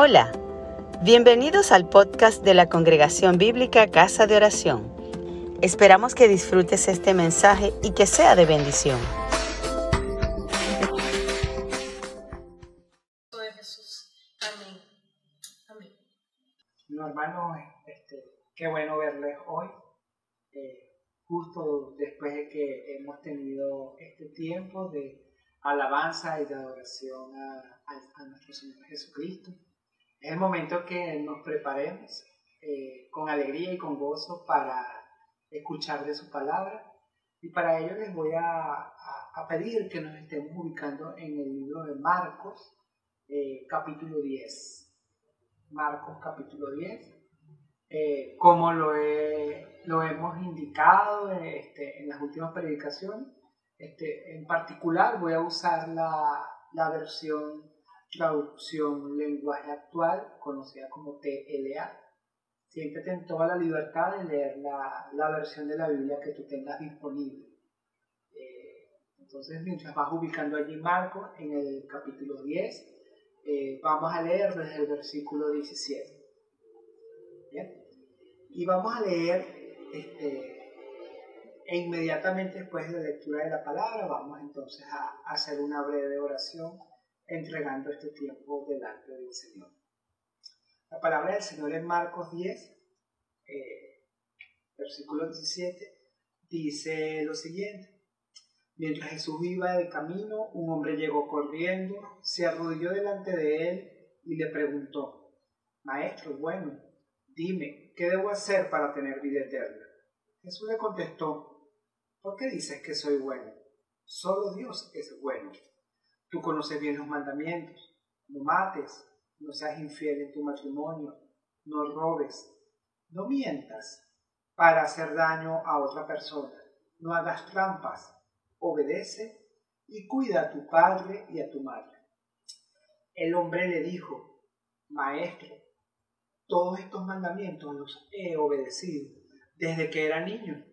Hola, bienvenidos al podcast de la Congregación Bíblica Casa de Oración. Esperamos que disfrutes este mensaje y que sea de bendición. Amén. Amén. Este, qué bueno verles hoy, eh, justo después de que hemos tenido este tiempo de alabanza y de adoración a nuestro Señor Jesucristo. Es el momento que nos preparemos eh, con alegría y con gozo para escuchar de su palabra. Y para ello les voy a, a- a pedir que nos estemos ubicando en el libro de Marcos, eh, capítulo 10. Marcos capítulo 10. Eh, como lo, he- lo hemos indicado este, en las últimas predicaciones, este, en particular voy a usar la, la versión traducción lenguaje actual, conocida como TLA. Siéntete en toda la libertad de leer la, la versión de la Biblia que tú tengas disponible. Eh, entonces, mientras vas ubicando allí Marcos en el capítulo 10, eh, vamos a leer desde el versículo 17. ¿Bien? Y vamos a leer, este, e inmediatamente después de la lectura de la palabra, vamos entonces a, a hacer una breve oración entregando este tiempo delante del Señor. La palabra del Señor en Marcos 10, eh, versículo 17, dice lo siguiente. Mientras Jesús iba de camino, un hombre llegó corriendo, se arrodilló delante de él y le preguntó, Maestro, bueno, dime, ¿qué debo hacer para tener vida eterna? Jesús le contestó, ¿por qué dices que soy bueno? Solo Dios es bueno. Tú conoces bien los mandamientos, no mates, no seas infiel en tu matrimonio, no robes, no mientas para hacer daño a otra persona, no hagas trampas, obedece y cuida a tu padre y a tu madre. El hombre le dijo, Maestro, todos estos mandamientos los he obedecido desde que era niño.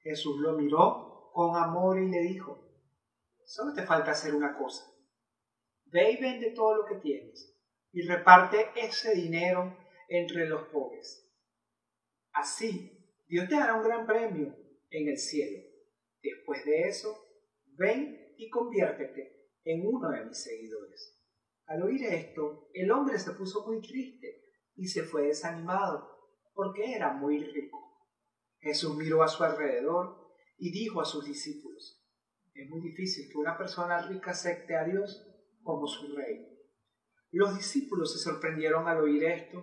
Jesús lo miró con amor y le dijo, solo te falta hacer una cosa. Ve y vende todo lo que tienes y reparte ese dinero entre los pobres. Así, Dios te dará un gran premio en el cielo. Después de eso, ven y conviértete en uno de mis seguidores. Al oír esto, el hombre se puso muy triste y se fue desanimado, porque era muy rico. Jesús miró a su alrededor y dijo a sus discípulos, es muy difícil que una persona rica acepte a Dios como su rey. Los discípulos se sorprendieron al oír esto,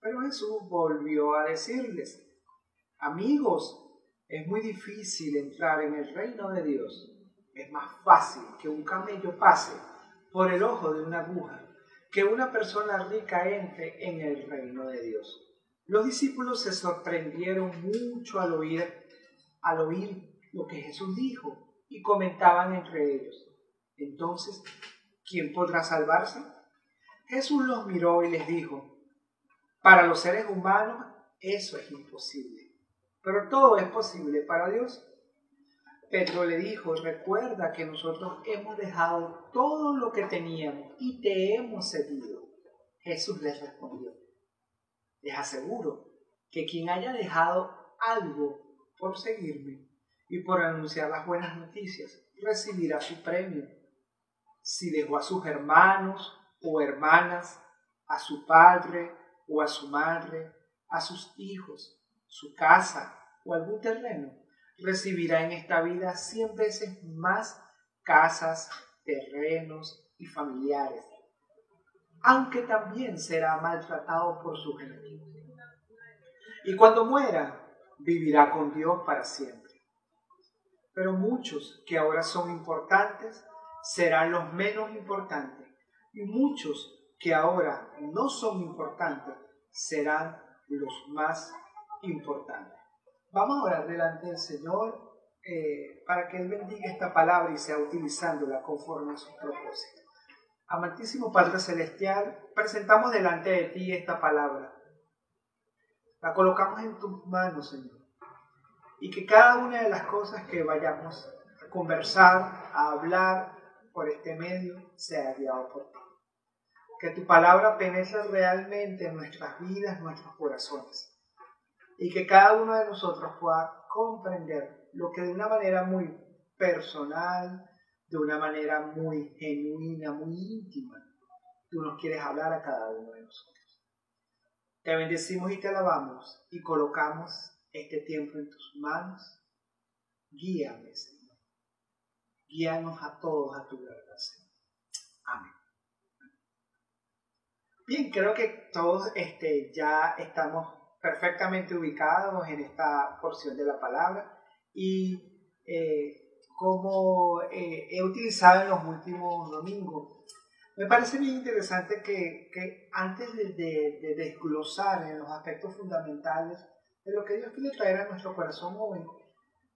pero Jesús volvió a decirles, amigos, es muy difícil entrar en el reino de Dios. Es más fácil que un camello pase por el ojo de una aguja que una persona rica entre en el reino de Dios. Los discípulos se sorprendieron mucho al oír, al oír lo que Jesús dijo y comentaban entre ellos. Entonces, ¿quién podrá salvarse? Jesús los miró y les dijo, para los seres humanos eso es imposible, pero todo es posible para Dios. Pedro le dijo, recuerda que nosotros hemos dejado todo lo que teníamos y te hemos seguido. Jesús les respondió, les aseguro que quien haya dejado algo por seguirme y por anunciar las buenas noticias, recibirá su premio. Si dejó a sus hermanos o hermanas, a su padre o a su madre, a sus hijos, su casa o algún terreno, recibirá en esta vida cien veces más casas, terrenos y familiares, aunque también será maltratado por sus enemigos. Y cuando muera, vivirá con Dios para siempre. Pero muchos que ahora son importantes serán los menos importantes, y muchos que ahora no son importantes serán los más importantes. Vamos a orar delante del Señor eh, para que Él bendiga esta palabra y sea utilizándola conforme a sus propósitos. Amantísimo Padre Celestial, presentamos delante de ti esta palabra. La colocamos en tus manos, Señor. Y que cada una de las cosas que vayamos a conversar, a hablar por este medio, sea guiado por ti. que tu palabra penetre realmente en nuestras vidas, nuestros corazones, y que cada uno de nosotros pueda comprender lo que de una manera muy personal, de una manera muy genuina, muy íntima, tú nos quieres hablar a cada uno de nosotros. Te bendecimos y te alabamos y colocamos este tiempo en tus manos. Guíame, Señor. Guíanos a todos a tu verdad, Señor. Amén. Bien, creo que todos este, ya estamos perfectamente ubicados en esta porción de la palabra y eh, como eh, he utilizado en los últimos domingos, me parece bien interesante que, que antes de, de, desglosar en los aspectos fundamentales de lo que Dios quiere traer a nuestro corazón hoy,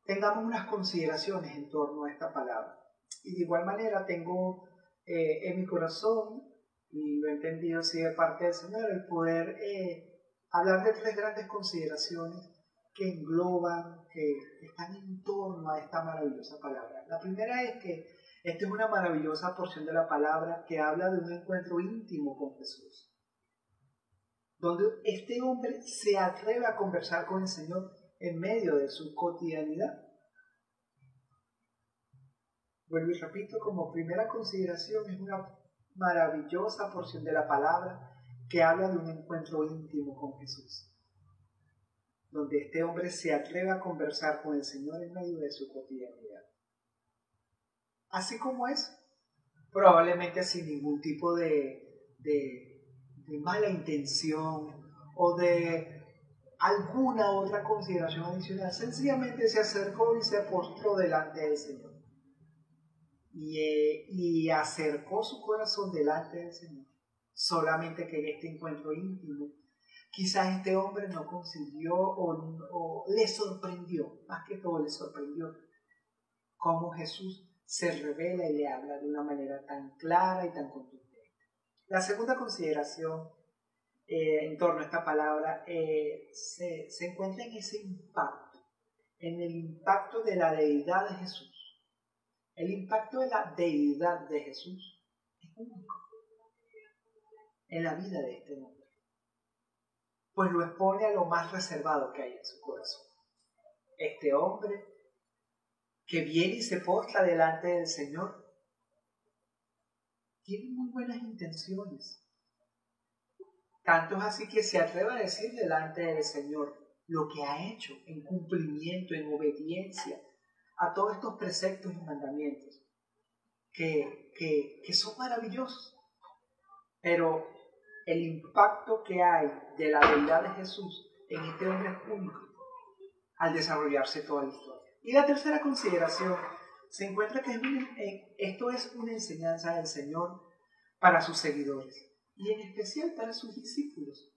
tengamos unas consideraciones en torno a esta palabra. Y de igual manera tengo eh, en mi corazón, y lo he entendido así de parte del Señor, el poder eh, hablar de tres grandes consideraciones que engloban, que están en torno a esta maravillosa palabra. La primera es que esta es una maravillosa porción de la palabra que habla de un encuentro íntimo con Jesús, donde este hombre se atreve a conversar con el Señor en medio de su cotidianidad. Vuelvo y repito, como primera consideración es una maravillosa porción de la palabra que habla de un encuentro íntimo con Jesús, donde este hombre se atreve a conversar con el Señor en medio de su cotidianidad así como es, probablemente sin ningún tipo de, de, mala intención o de alguna otra consideración adicional. Sencillamente se acercó y se postró delante del Señor. Y, eh, y, acercó su corazón delante del Señor. Solamente que en este encuentro íntimo, quizás este hombre no consiguió o, o le sorprendió, más que todo le sorprendió, cómo Jesús se revela y le habla de una manera tan clara y tan contundente. La segunda consideración eh, en torno a esta palabra eh, se, encuentra en ese impacto, en el impacto de la deidad de Jesús. El impacto de la deidad de Jesús es único en la vida de este hombre, pues lo expone a lo más reservado que hay en su corazón. Este hombre que viene y se postra delante del Señor, tiene muy buenas intenciones. Tanto es así que se atreve a decir delante del Señor lo que ha hecho en cumplimiento, en obediencia a todos estos preceptos y mandamientos, que, que, son maravillosos. Pero el impacto que hay de la verdad de Jesús en este hombre es único al desarrollarse toda la historia. Y la tercera consideración se encuentra que esto es una enseñanza del Señor para sus seguidores y en especial para sus discípulos.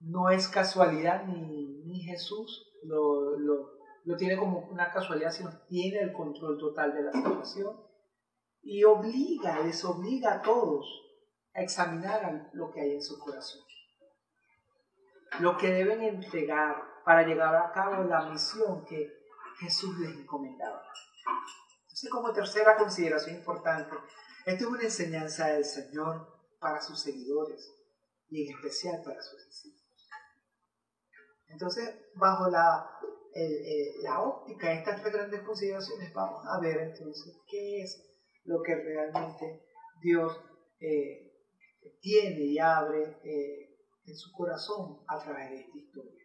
No es casualidad ni, Jesús lo, lo tiene como una casualidad, sino tiene el control total de la situación y obliga, les obliga a todos a examinar lo que hay en su corazón. Lo que deben entregar para llevar a cabo la misión que Jesús les encomendaba. Entonces, como tercera consideración importante, esta es una enseñanza del Señor para sus seguidores y en especial para sus discípulos. Entonces, bajo la, la óptica de estas tres grandes consideraciones, vamos a ver entonces qué es lo que realmente Dios eh, tiene y abre eh, en su corazón a través de esta historia.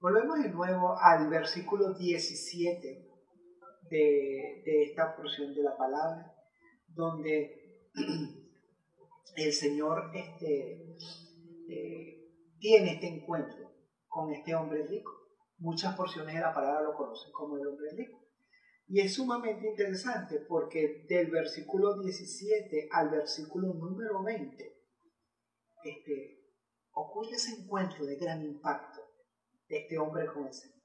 Volvemos de nuevo al versículo 17 de, esta porción de la palabra, donde el Señor este, eh, tiene este encuentro con este hombre rico. Muchas porciones de la palabra lo conocen como el hombre rico. Y es sumamente interesante porque del versículo 17 al versículo número 20 este, ocurre ese encuentro de gran impacto este hombre con el Señor.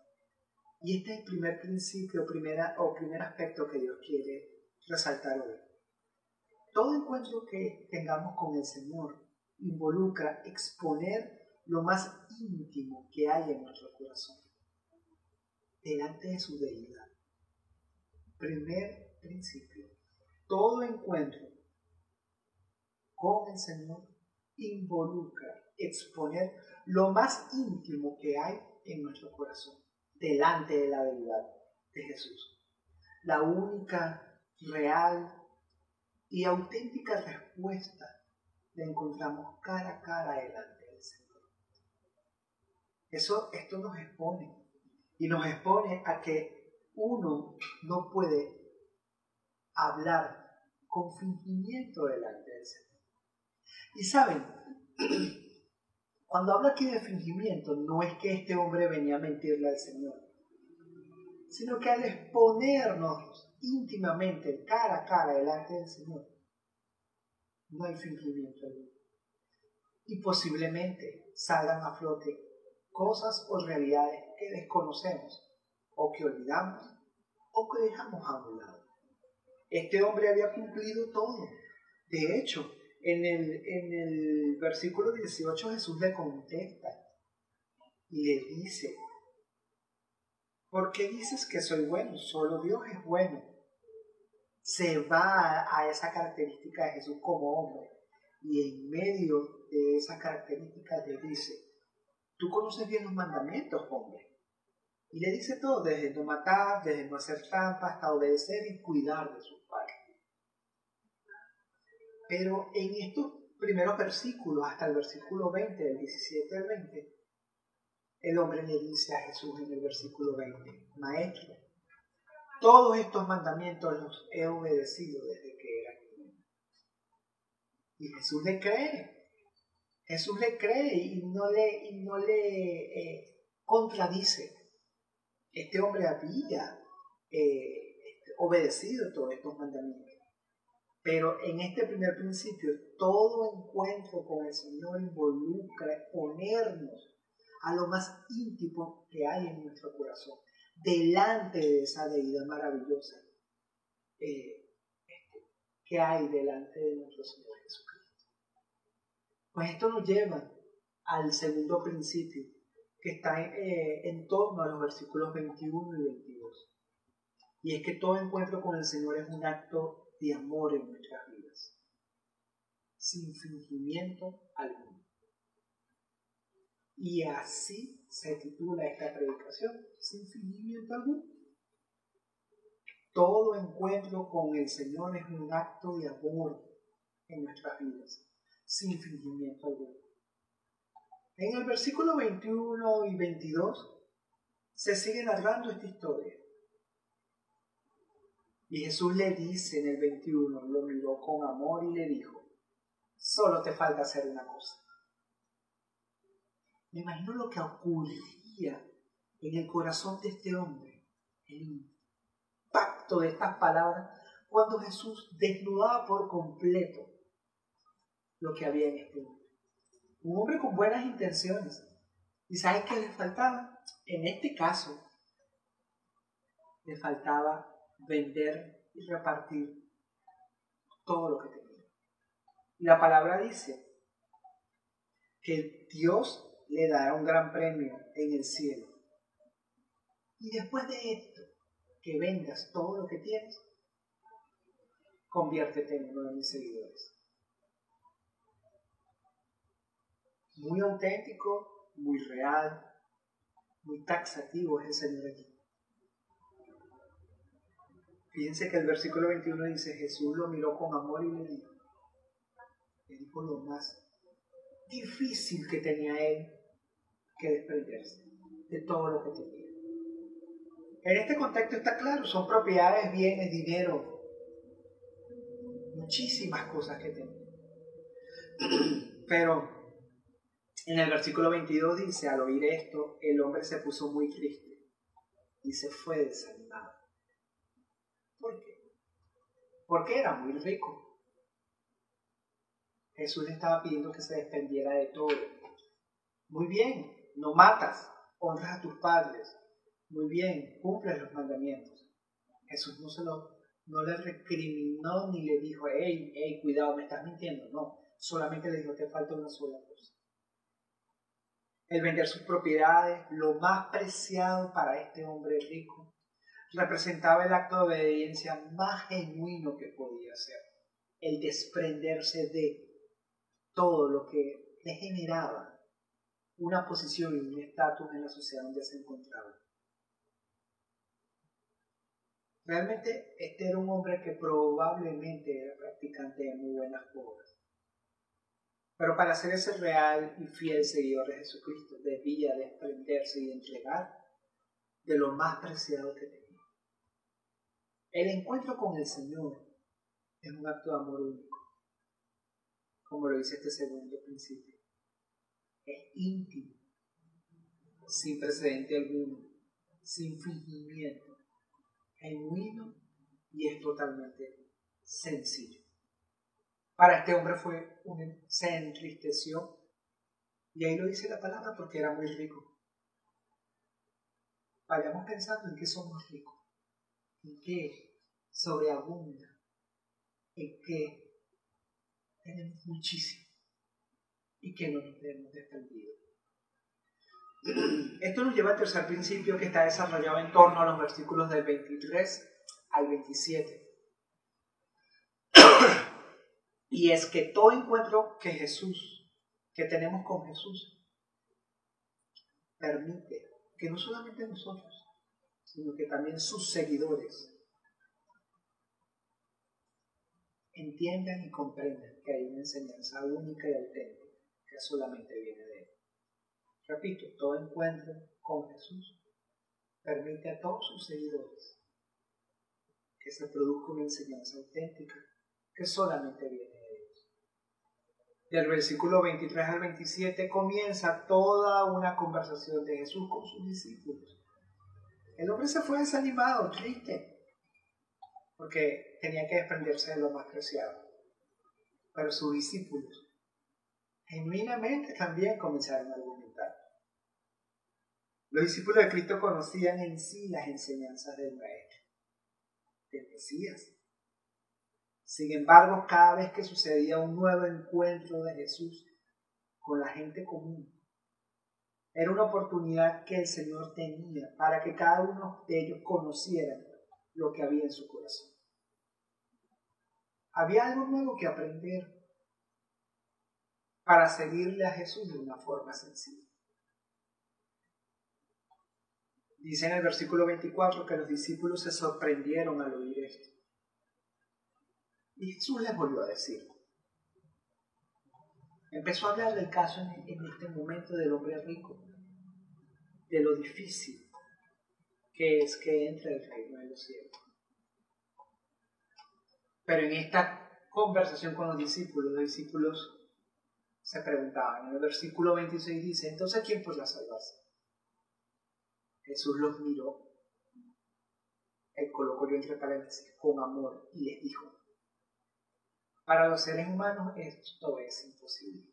Y este es el primer principio primera, o primer aspecto que Dios quiere resaltar hoy. Todo encuentro que tengamos con el Señor involucra exponer lo más íntimo que hay en nuestro corazón, delante de su deidad. Primer principio. Todo encuentro con el Señor involucra exponer lo más íntimo que hay en nuestro corazón, delante de la verdad de Jesús. La única, real y auténtica respuesta la encontramos cara a cara delante del Señor. Eso, esto nos expone y nos expone a que uno no puede hablar con fingimiento delante del Señor. Y saben, cuando habla aquí de fingimiento, no es que este hombre venía a mentirle al Señor, sino que al exponernos íntimamente, cara a cara, delante del Señor, no hay fingimiento alguno. Y posiblemente salgan a flote cosas o realidades que desconocemos, o que olvidamos, o que dejamos a un lado. Este hombre había cumplido todo. De hecho, en el, en el versículo 18 Jesús le contesta y le dice, ¿por qué dices que soy bueno? Solo Dios es bueno. Se va a esa característica de Jesús como hombre y en medio de esa característica le dice, tú conoces bien los mandamientos, hombre. Y le dice todo, desde no matar, desde no hacer trampa, hasta obedecer y cuidar de sus padres. Pero en estos primeros versículos, hasta el versículo 20, del 17 al 20, el hombre le dice a Jesús en el versículo 20, Maestro, todos estos mandamientos los he obedecido desde que era niño. Y Jesús le cree. Jesús le cree y no le, y no le eh, contradice. Este hombre había eh, obedecido todos estos mandamientos. Pero en este primer principio, todo encuentro con el Señor involucra ponernos a lo más íntimo que hay en nuestro corazón, delante de esa deidad maravillosa eh, que hay delante de nuestro Señor Jesucristo. Pues esto nos lleva al segundo principio, que está eh, en torno a los versículos 21 y 22. Y es que todo encuentro con el Señor es un acto de amor en nuestras vidas, sin fingimiento alguno. Y así se titula esta predicación, sin fingimiento alguno. Todo encuentro con el Señor es un acto de amor en nuestras vidas, sin fingimiento alguno. En el versículo 21 y 22 se sigue narrando esta historia. Y Jesús le dice en el 21, lo miró con amor y le dijo, solo te falta hacer una cosa. Me imagino lo que ocurría en el corazón de este hombre, el impacto de estas palabras, cuando Jesús desnudaba por completo lo que había en este hombre. Un hombre con buenas intenciones. ¿Y sabes qué le faltaba? En este caso, le faltaba vender y repartir todo lo que tenía. Y la palabra dice que Dios le dará un gran premio en el cielo. Y después de esto, que vendas todo lo que tienes, conviértete en uno de mis seguidores. Muy auténtico, muy real, muy taxativo es el Señor aquí. Fíjense que el versículo 21 dice, Jesús lo miró con amor y le dijo, le dijo lo más difícil que tenía él que desprenderse de todo lo que tenía. En este contexto está claro, son propiedades, bienes, dinero, muchísimas cosas que tenía. Pero en el versículo 22 dice, al oír esto, el hombre se puso muy triste y se fue desanimado. ¿Por qué? Porque era muy rico. Jesús le estaba pidiendo que se desprendiera de todo. Muy bien, no matas, honras a tus padres. Muy bien, cumples los mandamientos. Jesús no se lo, no le recriminó ni le dijo, hey, hey, cuidado, me estás mintiendo. No, solamente le dijo, te falta una sola cosa. El vender sus propiedades, lo más preciado para este hombre rico, representaba el acto de obediencia más genuino que podía ser, el desprenderse de todo lo que le generaba una posición y un estatus en la sociedad donde se encontraba. Realmente este era un hombre que probablemente era practicante de muy buenas obras. Pero para ser ese real y fiel seguidor de Jesucristo debía desprenderse y entregar de lo más preciado que tenía. El encuentro con el Señor es un acto de amor único, como lo dice este segundo principio. Es íntimo, sin precedente alguno, sin fingimiento genuino y es totalmente sencillo. Para este hombre fue un, se entristeció y ahí lo dice la palabra porque era muy rico. Vayamos pensando en qué somos ricos, en qué sobreabunda, en qué tenemos muchísimo y que no nos hemos defendido. Esto nos lleva al tercer principio que está desarrollado en torno a los versículos del 23 al 27. y es que todo encuentro que Jesús, que tenemos con Jesús, permite que no solamente nosotros, sino que también sus seguidores entiendan y comprendan que hay una enseñanza única y auténtica que solamente viene de Él. Repito, todo encuentro con Jesús permite a todos sus seguidores que se produzca una enseñanza auténtica que solamente viene de Dios. Del versículo 23 al 27 comienza toda una conversación de Jesús con sus discípulos. El hombre se fue desanimado, triste, porque tenía que desprenderse de lo más preciado. Pero sus discípulos genuinamente también comenzaron a argumentar. Los discípulos de Cristo conocían en sí las enseñanzas del Maestro, del Mesías. Sin embargo, cada vez que sucedía un nuevo encuentro de Jesús con la gente común, era una oportunidad que el Señor tenía para que cada uno de ellos conociera lo que había en su corazón. Había algo nuevo que aprender para seguirle a Jesús de una forma sencilla. Dice en el versículo 24 que los discípulos se sorprendieron al oír esto. Y Jesús les volvió a decir. Empezó a hablar del caso en, este momento del hombre rico, de lo difícil que es que entre el reino de los cielos. Pero en esta conversación con los discípulos, los discípulos se preguntaban. En el versículo 26 dice, entonces ¿quién la salvarse? Jesús los miró, él colocó yo entre paréntesis, con amor, y les dijo, para los seres humanos esto es imposible,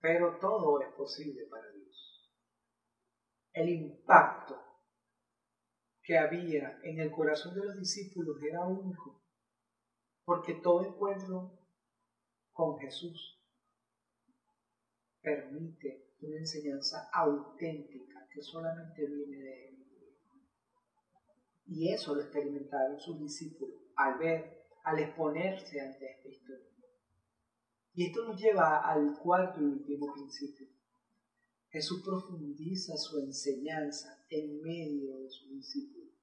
pero todo es posible para Dios. El impacto que había en el corazón de los discípulos era único, porque todo encuentro con Jesús permite una enseñanza auténtica que solamente viene de Él. Y eso lo experimentaron sus discípulos al ver, al exponerse ante esta historia. Y esto nos lleva al cuarto y último principio. Jesús profundiza su enseñanza en medio de sus discípulos.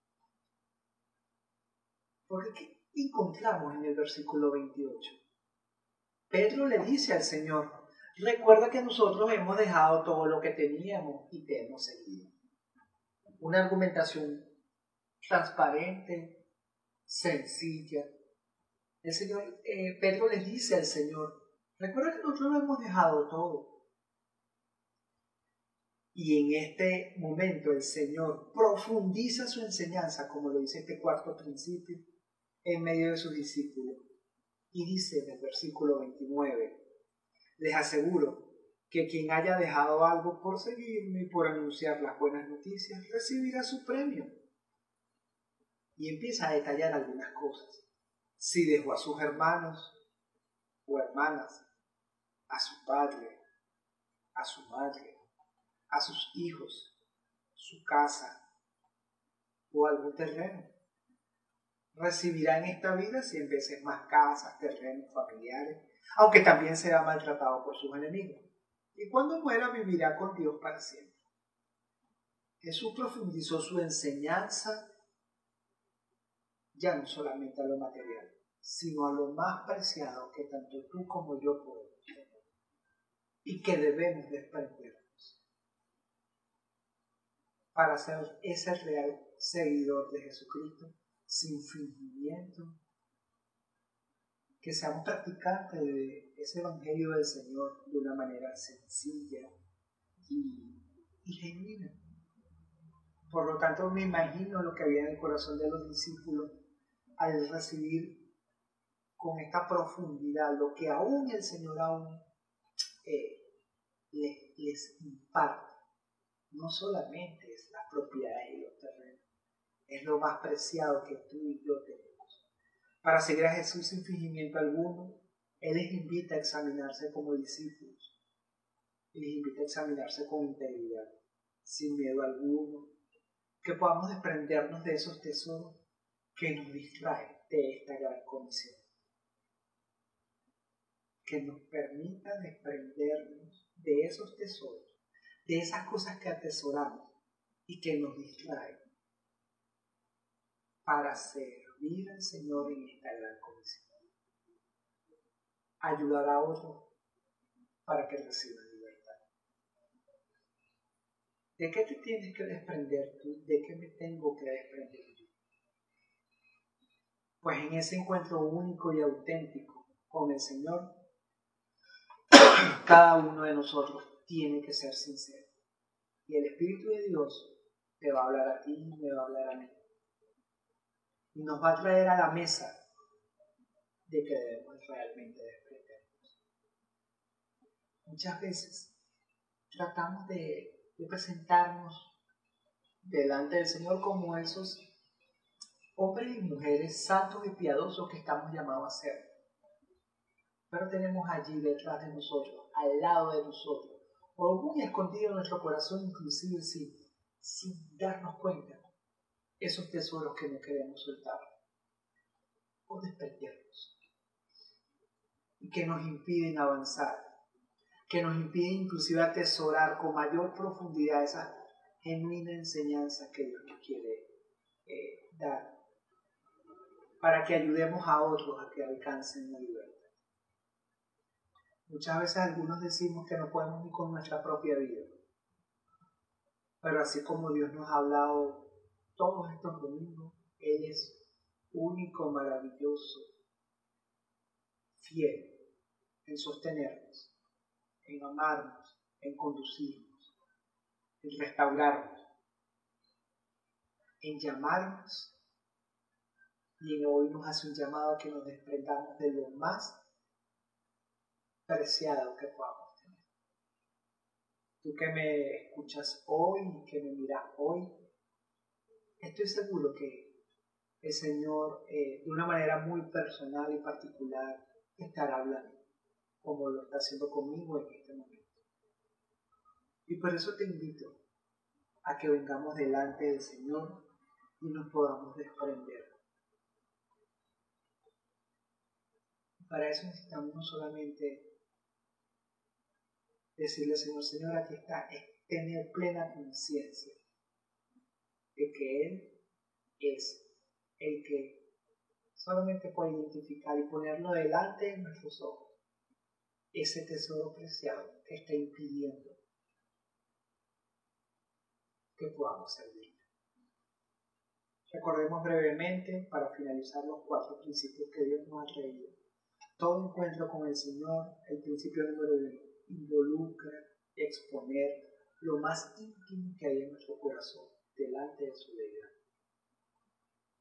Porque ¿qué encontramos en el versículo 28? Pedro le dice al Señor, Recuerda que nosotros hemos dejado todo lo que teníamos y te hemos seguido. Una argumentación transparente, sencilla. El Señor, eh, Pedro les dice al Señor, recuerda que nosotros lo hemos dejado todo. Y en este momento el Señor profundiza su enseñanza, como lo dice este cuarto principio, en medio de sus discípulos. Y dice en el versículo 29, les aseguro que quien haya dejado algo por seguirme y por anunciar las buenas noticias recibirá su premio. Y empieza a detallar algunas cosas. Si dejó a sus hermanos o hermanas, a su padre, a su madre, a sus hijos, su casa o algún terreno. Recibirá en esta vida cien veces más casas, terrenos familiares aunque también será maltratado por sus enemigos. Y cuando muera vivirá con Dios para siempre. Jesús profundizó su enseñanza ya no solamente a lo material, sino a lo más preciado que tanto tú como yo podemos tener y que debemos desprendernos para ser ese real seguidor de Jesucristo sin fingimiento, que seamos practicantes de ese Evangelio del Señor de una manera sencilla y, genuina. Por lo tanto, me imagino lo que había en el corazón de los discípulos al recibir con esta profundidad lo que aún el Señor aún eh, les, les, imparte. No solamente es las propiedades y los terrenos, es lo más preciado que tú y yo tenemos. Para seguir a Jesús sin fingimiento alguno, Él les invita a examinarse como discípulos. Les invita a examinarse con integridad, sin miedo alguno, que podamos desprendernos de esos tesoros que nos distraen de esta gran comisión. Que nos permita desprendernos de esos tesoros, de esas cosas que atesoramos y que nos distraen para servir al Señor en esta gran comisión. Ayudar a otros para que reciban libertad. ¿De qué te tienes que desprender tú? ¿De qué me tengo que desprender yo? Pues en ese encuentro único y auténtico con el Señor, cada uno de nosotros tiene que ser sincero. Y el Espíritu de Dios te va a hablar a ti y me va a hablar a mí. Y nos va a traer a la mesa de que debemos realmente desprendernos. Muchas veces tratamos de, de presentarnos delante del Señor como esos hombres y mujeres santos y piadosos que estamos llamados a ser. Pero tenemos allí detrás de nosotros, al lado de nosotros, o muy escondido en nuestro corazón, inclusive sin, sin darnos cuenta, esos tesoros que no queremos soltar o desprendernos y que nos impiden avanzar, que nos impiden inclusive atesorar con mayor profundidad esa genuina enseñanza que Dios nos quiere eh, dar para que ayudemos a otros a que alcancen la libertad. Muchas veces algunos decimos que no podemos ni con nuestra propia vida, pero así como Dios nos ha hablado todos estos domingos, Él es único, maravilloso, fiel en sostenernos, en amarnos, en conducirnos, en restaurarnos, en llamarnos. Y hoy nos hace un llamado que nos desprendamos de lo más preciado que podamos tener. Tú que me escuchas hoy, que me miras hoy, estoy seguro que el Señor, eh, de una manera muy personal y particular, estará hablando, como lo está haciendo conmigo en este momento. Y por eso te invito a que vengamos delante del Señor y nos podamos desprender Para eso necesitamos no solamente decirle Señor, Señor, aquí está, es tener plena conciencia de que Él es el que solamente puede identificar y ponerlo delante de nuestros ojos ese tesoro preciado que está impidiendo que podamos servir. Recordemos brevemente, para finalizar, los cuatro principios que Dios nos ha traído todo encuentro con el Señor, el principio número uno, involucra exponer lo más íntimo que hay en nuestro corazón delante de su deidad.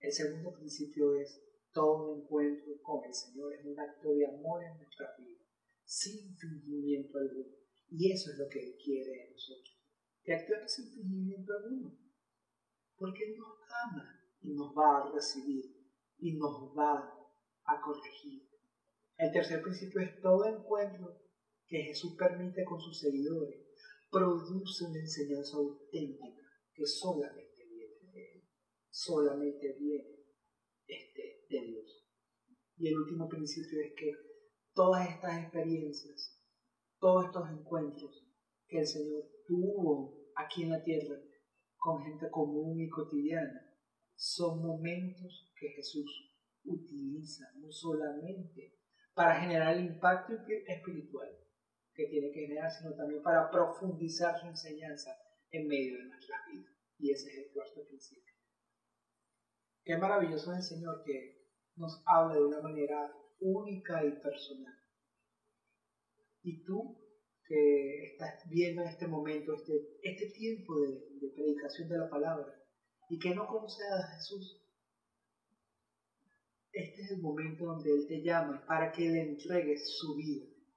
El segundo principio es todo encuentro con el Señor es un acto de amor en nuestra vida, sin fingimiento alguno. Y eso es lo que Él quiere de nosotros, que actuemos sin fingimiento alguno, porque Él nos ama y nos va a recibir y nos va a corregir el tercer principio es todo encuentro que Jesús permite con sus seguidores produce una enseñanza auténtica que solamente viene de Él, solamente viene este, de Dios. Y el último principio es que todas estas experiencias, todos estos encuentros que el Señor tuvo aquí en la tierra con gente común y cotidiana, son momentos que Jesús utiliza no solamente para generar el impacto espiritual que tiene que generar, sino también para profundizar su enseñanza en medio de nuestra vida. Y ese es el cuarto principio. Qué maravilloso es el Señor que nos habla de una manera única y personal. Y tú que estás viendo en este momento, este, este tiempo de, predicación de la palabra, y que no conoces a Jesús, este es el momento donde Él te llama para que le entregues su vida,